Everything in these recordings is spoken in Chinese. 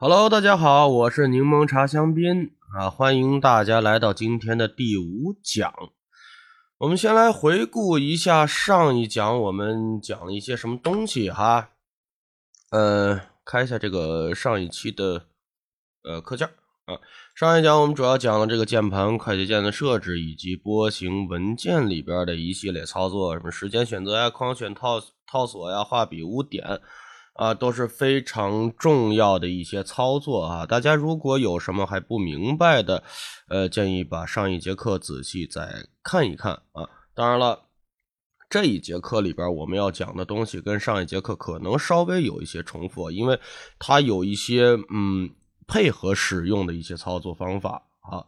Hello，大家好，我是柠檬茶香槟啊，欢迎大家来到今天的第五讲。我们先来回顾一下上一讲我们讲了一些什么东西哈。呃，看一下这个上一期的呃课件啊。上一讲我们主要讲了这个键盘快捷键的设置以及波形文件里边的一系列操作，什么时间选择呀、框选套套索呀、画笔污点。啊，都是非常重要的一些操作啊！大家如果有什么还不明白的，呃，建议把上一节课仔细再看一看啊。当然了，这一节课里边我们要讲的东西跟上一节课可能稍微有一些重复，因为它有一些嗯配合使用的一些操作方法啊。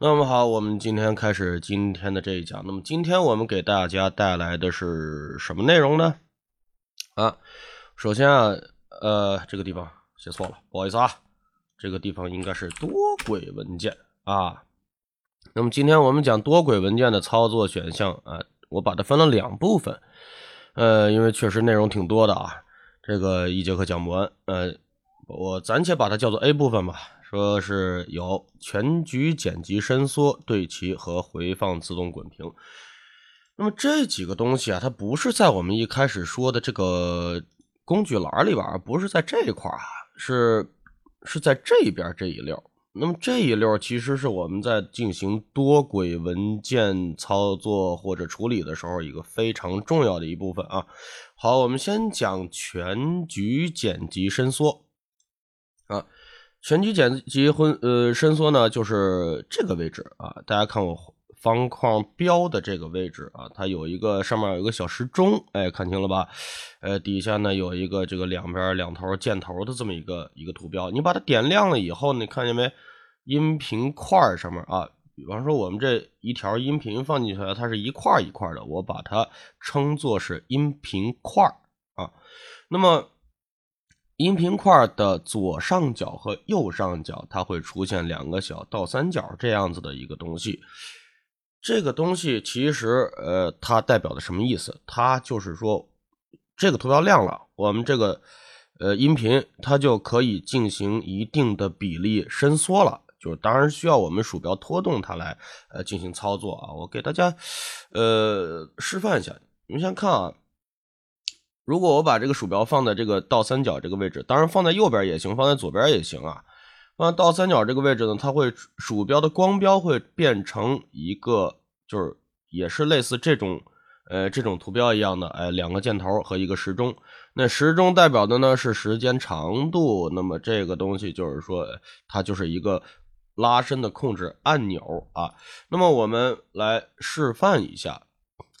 那么好，我们今天开始今天的这一讲。那么今天我们给大家带来的是什么内容呢？啊？首先啊，呃，这个地方写错了，不好意思啊。这个地方应该是多轨文件啊。那么今天我们讲多轨文件的操作选项啊，我把它分了两部分。呃，因为确实内容挺多的啊，这个一节课讲不完。呃，我暂且把它叫做 A 部分吧。说是有全局剪辑伸缩、对齐和回放自动滚屏。那么这几个东西啊，它不是在我们一开始说的这个。工具栏里边不是在这一块啊，是是在这边这一溜。那么这一溜其实是我们在进行多轨文件操作或者处理的时候一个非常重要的一部分啊。好，我们先讲全局剪辑伸缩啊，全局剪辑混呃伸缩呢就是这个位置啊，大家看我。方框标的这个位置啊，它有一个上面有一个小时钟，哎，看清了吧？呃，底下呢有一个这个两边两头箭头的这么一个一个图标，你把它点亮了以后，你看见没？音频块上面啊，比方说我们这一条音频放进去了，它是一块一块的，我把它称作是音频块啊。那么音频块的左上角和右上角，它会出现两个小倒三角这样子的一个东西。这个东西其实，呃，它代表的什么意思？它就是说，这个图标亮了，我们这个，呃，音频它就可以进行一定的比例伸缩了。就是当然需要我们鼠标拖动它来，呃，进行操作啊。我给大家，呃，示范一下。你们先看啊，如果我把这个鼠标放在这个倒三角这个位置，当然放在右边也行，放在左边也行啊。那倒三角这个位置呢，它会鼠标的光标会变成一个，就是也是类似这种，呃，这种图标一样的，哎，两个箭头和一个时钟。那时钟代表的呢是时间长度，那么这个东西就是说，它就是一个拉伸的控制按钮啊。那么我们来示范一下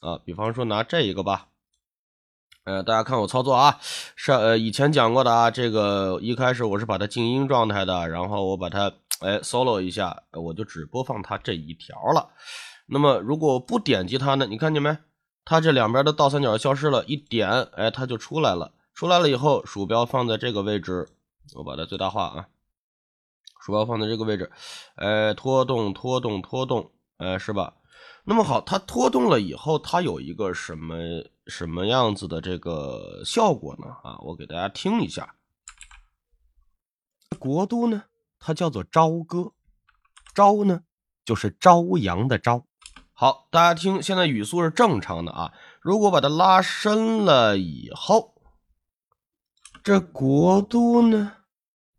啊，比方说拿这一个吧。呃，大家看我操作啊，上呃以前讲过的啊，这个一开始我是把它静音状态的，然后我把它哎 solo 一下，我就只播放它这一条了。那么如果不点击它呢，你看见没？它这两边的倒三角消失了，一点，哎，它就出来了。出来了以后，鼠标放在这个位置，我把它最大化啊，鼠标放在这个位置，哎，拖动，拖动，拖动，哎，是吧？那么好，它拖动了以后，它有一个什么？什么样子的这个效果呢？啊，我给大家听一下。国都呢，它叫做朝歌，朝呢就是朝阳的朝。好，大家听，现在语速是正常的啊。如果把它拉伸了以后，这国都呢，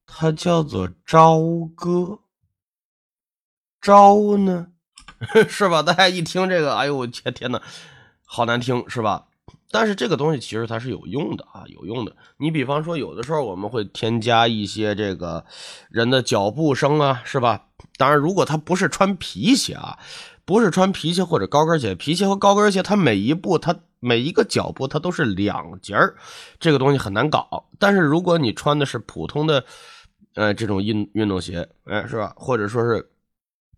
它叫做朝歌，朝呢，是吧？大家一听这个，哎呦我天天呐，好难听，是吧？但是这个东西其实它是有用的啊，有用的。你比方说，有的时候我们会添加一些这个人的脚步声啊，是吧？当然，如果他不是穿皮鞋啊，不是穿皮鞋或者高跟鞋，皮鞋和高跟鞋，它每一步它每一个脚步它都是两节儿，这个东西很难搞。但是如果你穿的是普通的，呃，这种运运动鞋，哎，是吧？或者说是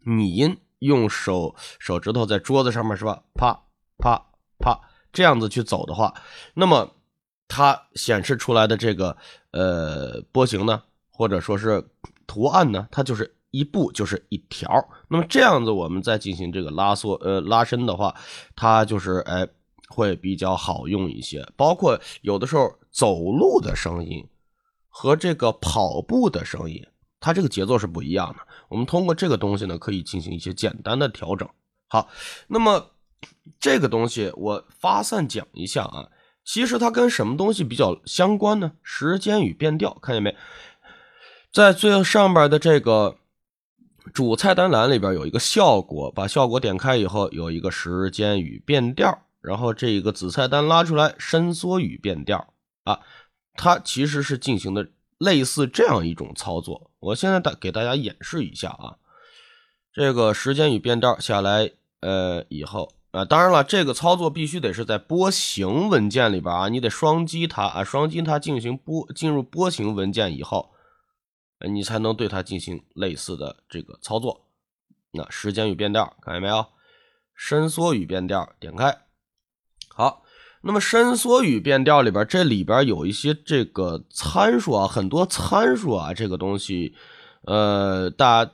你音用手手指头在桌子上面，是吧？啪啪啪。这样子去走的话，那么它显示出来的这个呃波形呢，或者说是图案呢，它就是一步就是一条。那么这样子我们再进行这个拉缩呃拉伸的话，它就是哎会比较好用一些。包括有的时候走路的声音和这个跑步的声音，它这个节奏是不一样的。我们通过这个东西呢，可以进行一些简单的调整。好，那么这个东西我发散讲一下啊。其实它跟什么东西比较相关呢？时间与变调，看见没？在最上边的这个主菜单栏里边有一个效果，把效果点开以后，有一个时间与变调，然后这个子菜单拉出来，伸缩与变调啊，它其实是进行的类似这样一种操作。我现在大给大家演示一下啊，这个时间与变调下来，呃，以后。啊，当然了，这个操作必须得是在波形文件里边啊，你得双击它啊，双击它进行波进入波形文件以后，你才能对它进行类似的这个操作。那时间与变调，看见没有？伸缩与变调，点开。好，那么伸缩与变调里边，这里边有一些这个参数啊，很多参数啊，这个东西，呃，大家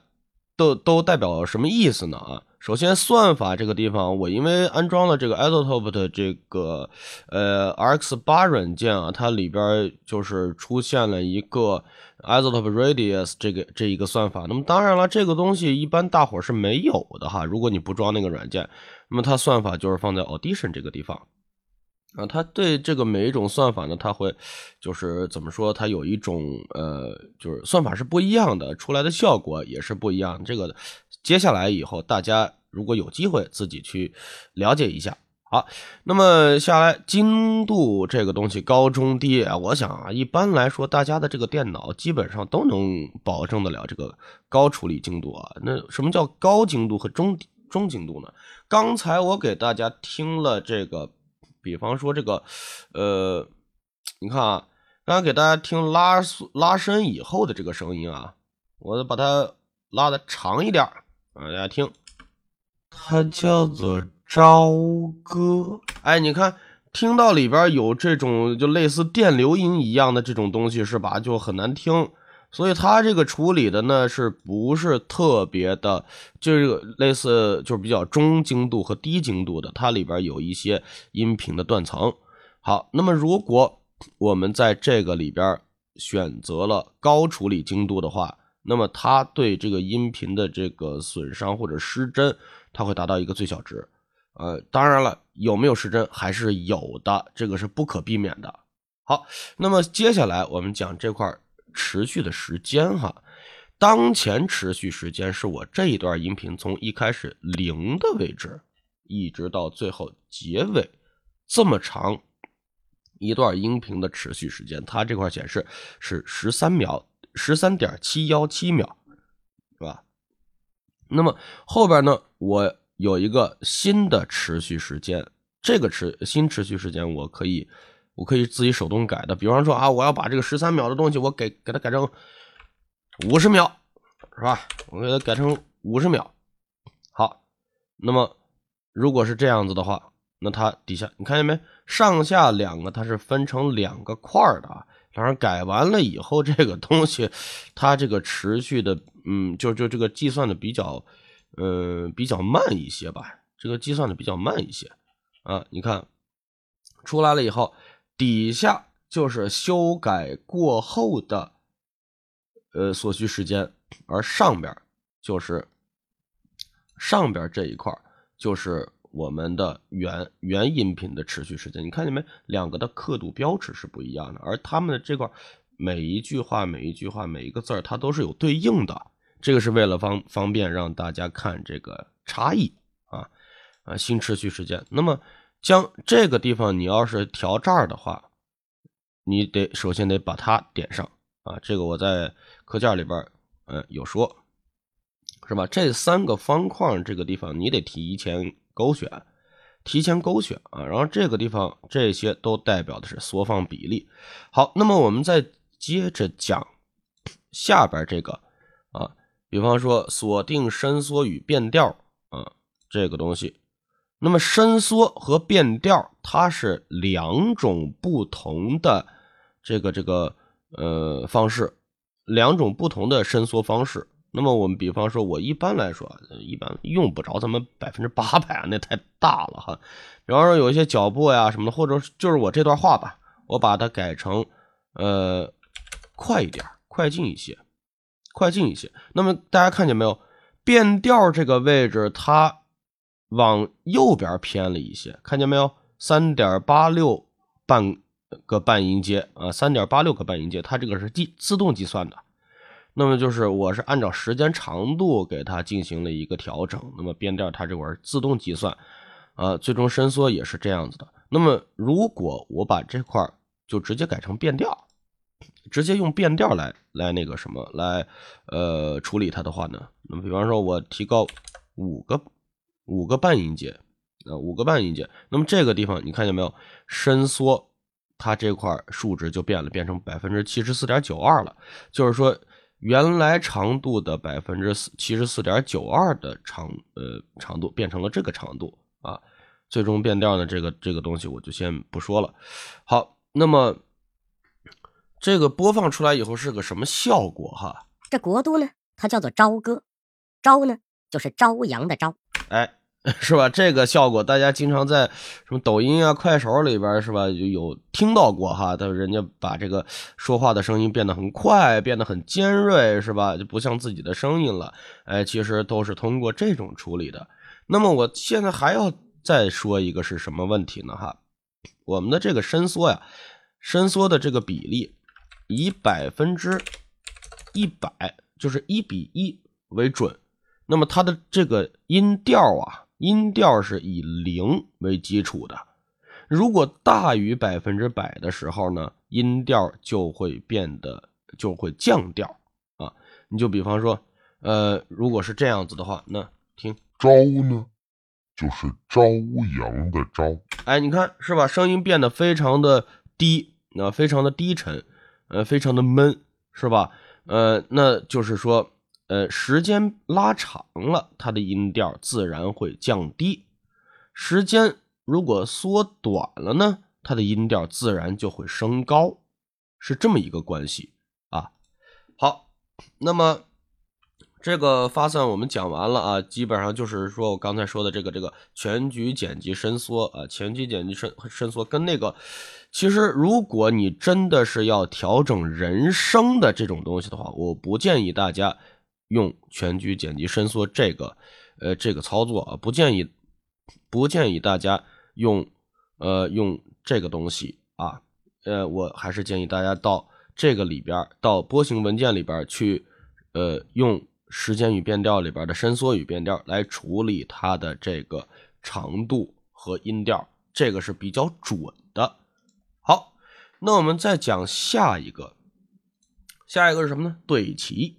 都都代表什么意思呢？啊？首先，算法这个地方，我因为安装了这个 Isotope 的这个呃 RX 八软件啊，它里边就是出现了一个 Isotope Radius 这个这一个算法。那么当然了，这个东西一般大伙是没有的哈。如果你不装那个软件，那么它算法就是放在 Audition 这个地方啊。它对这个每一种算法呢，它会就是怎么说，它有一种呃，就是算法是不一样的，出来的效果也是不一样。这个。接下来以后，大家如果有机会自己去了解一下。好，那么下来精度这个东西高中低啊，我想啊，一般来说，大家的这个电脑基本上都能保证得了这个高处理精度啊。那什么叫高精度和中中精度呢？刚才我给大家听了这个，比方说这个，呃，你看啊，刚刚给大家听拉拉伸以后的这个声音啊，我把它拉的长一点。啊，大家听，它叫做朝歌。哎，你看，听到里边有这种就类似电流音一样的这种东西，是吧？就很难听。所以它这个处理的呢，是不是特别的？就是类似，就是比较中精度和低精度的，它里边有一些音频的断层。好，那么如果我们在这个里边选择了高处理精度的话。那么它对这个音频的这个损伤或者失真，它会达到一个最小值。呃，当然了，有没有失真还是有的，这个是不可避免的。好，那么接下来我们讲这块持续的时间哈。当前持续时间是我这一段音频从一开始零的位置，一直到最后结尾这么长一段音频的持续时间，它这块显示是十三秒。十三点七幺七秒，是吧？那么后边呢？我有一个新的持续时间，这个持新持续时间我可以，我可以自己手动改的。比方说啊，我要把这个十三秒的东西，我给给它改成五十秒，是吧？我给它改成五十秒。好，那么如果是这样子的话，那它底下你看见没？上下两个它是分成两个块的啊。当然，改完了以后，这个东西它这个持续的，嗯，就就这个计算的比较，呃，比较慢一些吧。这个计算的比较慢一些啊。你看出来了以后，底下就是修改过后的呃所需时间，而上边就是上边这一块就是。我们的原原音频的持续时间，你看见没？两个的刻度标尺是不一样的，而他们的这块每一句话、每一句话、每一个字儿，它都是有对应的。这个是为了方方便让大家看这个差异啊啊，新持续时间。那么将这个地方，你要是调这儿的话，你得首先得把它点上啊。这个我在课件里边嗯有说，是吧？这三个方框这个地方，你得提前。勾选，提前勾选啊，然后这个地方这些都代表的是缩放比例。好，那么我们再接着讲下边这个啊，比方说锁定伸缩与变调啊，这个东西。那么伸缩和变调它是两种不同的这个这个呃方式，两种不同的伸缩方式。那么我们比方说，我一般来说，一般用不着咱们百分之八百啊，那太大了哈。比方说有一些脚步呀什么的，或者就是我这段话吧，我把它改成呃快一点，快进一些，快进一些。那么大家看见没有？变调这个位置它往右边偏了一些，看见没有？三点八六半个半音阶啊，三点八六个半音阶，它这个是计自动计算的。那么就是我是按照时间长度给它进行了一个调整。那么变调它这块自动计算，啊，最终伸缩也是这样子的。那么如果我把这块就直接改成变调，直接用变调来来那个什么来呃处理它的话呢？那么比方说我提高五个五个半音阶，啊五个半音阶，那么这个地方你看见没有？伸缩它这块数值就变了，变成百分之七十四点九二了。就是说原来长度的百分之四七十四点九二的长呃长度变成了这个长度啊。最终变调的这个这个东西我就先不说了。好，那么这个播放出来以后是个什么效果哈？这国都呢，它叫做朝歌，朝呢就是朝阳的朝，哎，是吧？这个效果大家经常在什么抖音啊、快手里边是吧就有听到过哈？他人家把这个说话的声音变得很快，变得很尖锐是吧？就不像自己的声音了。哎，其实都是通过这种处理的。那么我现在还要。再说一个是什么问题呢？哈，我们的这个伸缩呀，伸缩的这个比例以百分之一百，就是一比一为准。那么它的这个音调啊，音调是以零为基础的。如果大于百分之百的时候呢，音调就会变得就会降调啊。你就比方说，呃，如果是这样子的话，那听朝呢？就是朝阳的朝，哎，你看是吧？声音变得非常的低，那非常的低沉，呃，非常的闷，是吧？呃，那就是说，呃，时间拉长了，它的音调自然会降低；时间如果缩短了呢，它的音调自然就会升高，是这么一个关系啊。好，那么。这个发散我们讲完了啊，基本上就是说我刚才说的这个这个全局剪辑伸缩啊，全局剪辑伸伸缩跟那个，其实如果你真的是要调整人声的这种东西的话，我不建议大家用全局剪辑伸缩这个呃这个操作啊，不建议不建议大家用呃用这个东西啊，呃我还是建议大家到这个里边到波形文件里边去呃用。时间与变调里边的伸缩与变调来处理它的这个长度和音调，这个是比较准的。好，那我们再讲下一个，下一个是什么呢？对齐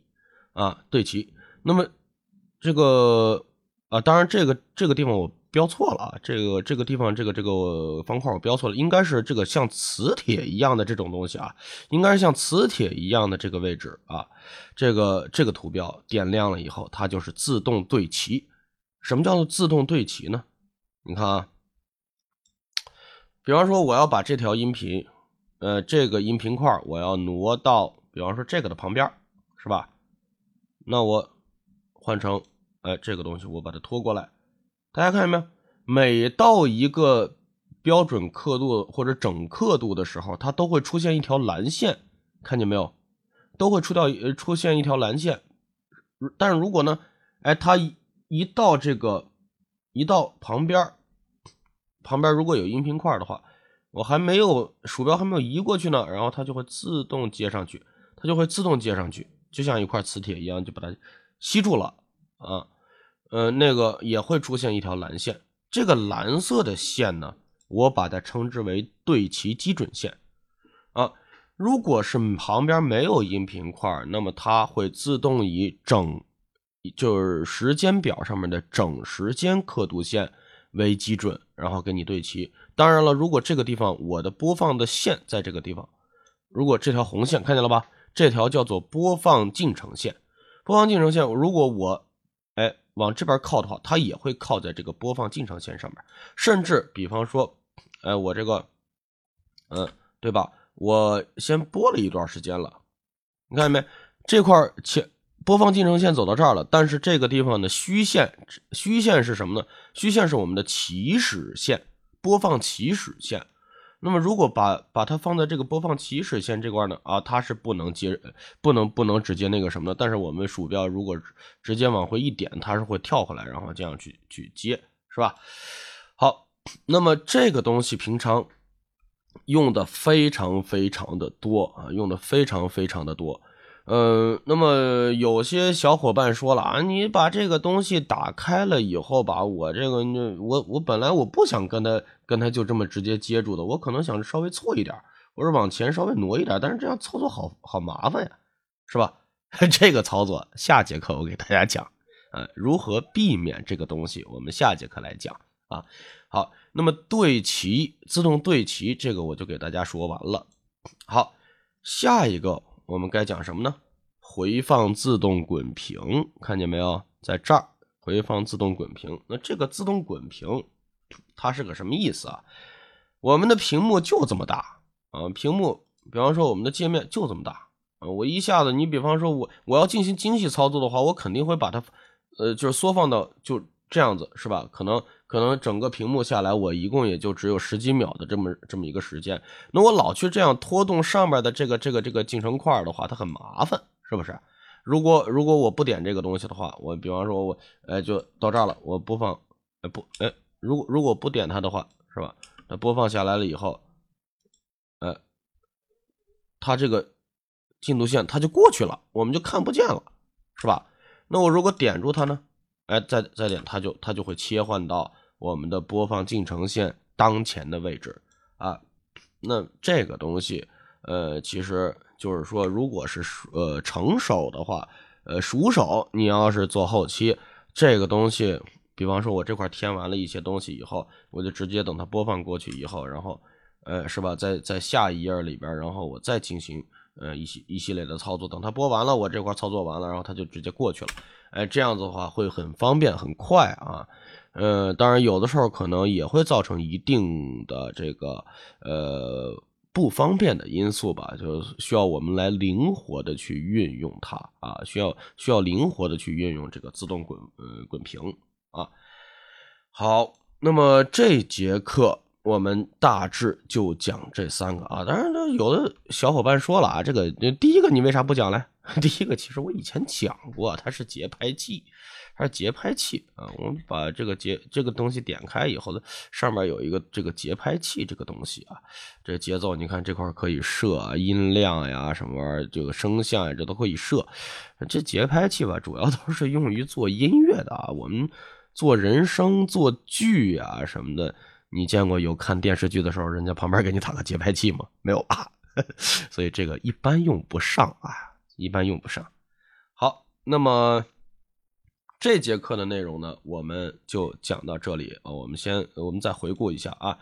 啊，对齐。那么这个啊，当然这个这个地方我。标错了啊！这个这个地方，这个这个方块我标错了，应该是这个像磁铁一样的这种东西啊，应该是像磁铁一样的这个位置啊。这个这个图标点亮了以后，它就是自动对齐。什么叫做自动对齐呢？你看啊，比方说我要把这条音频，呃，这个音频块我要挪到，比方说这个的旁边，是吧？那我换成，哎，这个东西我把它拖过来。大家看见没有？每到一个标准刻度或者整刻度的时候，它都会出现一条蓝线，看见没有？都会出掉出现一条蓝线。但是如果呢，哎，它一到这个一到旁边旁边如果有音频块的话，我还没有鼠标还没有移过去呢，然后它就会自动接上去，它就会自动接上去，就像一块磁铁一样，就把它吸住了啊。呃，那个也会出现一条蓝线，这个蓝色的线呢，我把它称之为对齐基准线啊。如果是旁边没有音频块，那么它会自动以整，就是时间表上面的整时间刻度线为基准，然后给你对齐。当然了，如果这个地方我的播放的线在这个地方，如果这条红线看见了吧，这条叫做播放进程线。播放进程线，如果我哎。往这边靠的话，它也会靠在这个播放进程线上面，甚至比方说，哎，我这个，嗯，对吧？我先播了一段时间了，你看见没？这块前播放进程线走到这儿了，但是这个地方的虚线，虚线是什么呢？虚线是我们的起始线，播放起始线。那么如果把把它放在这个播放起始线这块呢，啊，它是不能接，不能不能直接那个什么的。但是我们鼠标如果直接往回一点，它是会跳回来，然后这样去去接，是吧？好，那么这个东西平常用的非常非常的多啊，用的非常非常的多。嗯，那么有些小伙伴说了啊，你把这个东西打开了以后，吧我这个，我我本来我不想跟他跟他就这么直接接住的，我可能想稍微错一点，我是往前稍微挪一点，但是这样操作好好麻烦呀，是吧？这个操作下节课我给大家讲，呃，如何避免这个东西，我们下节课来讲啊。好，那么对齐自动对齐这个我就给大家说完了。好，下一个。我们该讲什么呢？回放自动滚屏，看见没有？在这儿回放自动滚屏。那这个自动滚屏，它是个什么意思啊？我们的屏幕就这么大啊，屏幕，比方说我们的界面就这么大啊。我一下子，你比方说我我要进行精细操作的话，我肯定会把它，呃，就是缩放到就这样子，是吧？可能。可能整个屏幕下来，我一共也就只有十几秒的这么这么一个时间。那我老去这样拖动上边的这个这个这个进程块的话，它很麻烦，是不是？如果如果我不点这个东西的话，我比方说我哎就到这儿了，我播放不哎，如果如果不点它的话，是吧？它播放下来了以后，哎，它这个进度线它就过去了，我们就看不见了，是吧？那我如果点住它呢？哎，再再点，它就它就会切换到。我们的播放进程线当前的位置啊，那这个东西，呃，其实就是说，如果是呃成手的话，呃熟手，你要是做后期，这个东西，比方说我这块填完了一些东西以后，我就直接等它播放过去以后，然后，呃，是吧，在在下一页里边，然后我再进行呃一系一系列的操作，等它播完了，我这块操作完了，然后它就直接过去了，哎，这样子的话会很方便很快啊。呃，当然有的时候可能也会造成一定的这个呃不方便的因素吧，就需要我们来灵活的去运用它啊，需要需要灵活的去运用这个自动滚呃滚屏啊。好，那么这节课我们大致就讲这三个啊，当然，有的小伙伴说了啊，这个第一个你为啥不讲嘞？第一个其实我以前讲过，它是节拍器。它是节拍器啊，我们把这个节这个东西点开以后呢，上面有一个这个节拍器这个东西啊，这节奏你看这块可以设音量呀，什么玩意儿，这个声像呀，这都可以设。这节拍器吧，主要都是用于做音乐的啊，我们做人声、做剧啊什么的，你见过有看电视剧的时候，人家旁边给你打个节拍器吗？没有吧？所以这个一般用不上啊，一般用不上。好，那么。这节课的内容呢，我们就讲到这里啊。我们先，我们再回顾一下啊，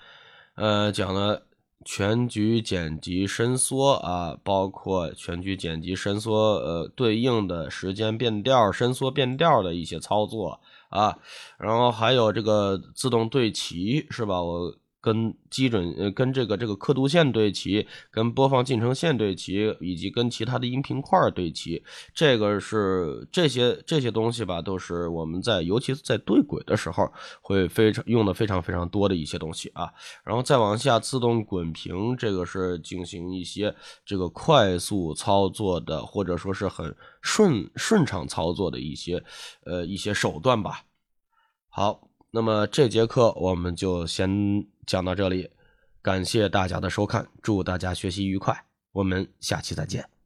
呃，讲了全局剪辑伸缩啊，包括全局剪辑伸缩呃对应的时间变调、伸缩变调的一些操作啊，然后还有这个自动对齐是吧？我。跟基准呃，跟这个这个刻度线对齐，跟播放进程线对齐，以及跟其他的音频块对齐，这个是这些这些东西吧，都是我们在尤其在对轨的时候会非常用的非常非常多的一些东西啊。然后再往下，自动滚屏，这个是进行一些这个快速操作的，或者说是很顺顺畅操作的一些呃一些手段吧。好。那么这节课我们就先讲到这里，感谢大家的收看，祝大家学习愉快，我们下期再见。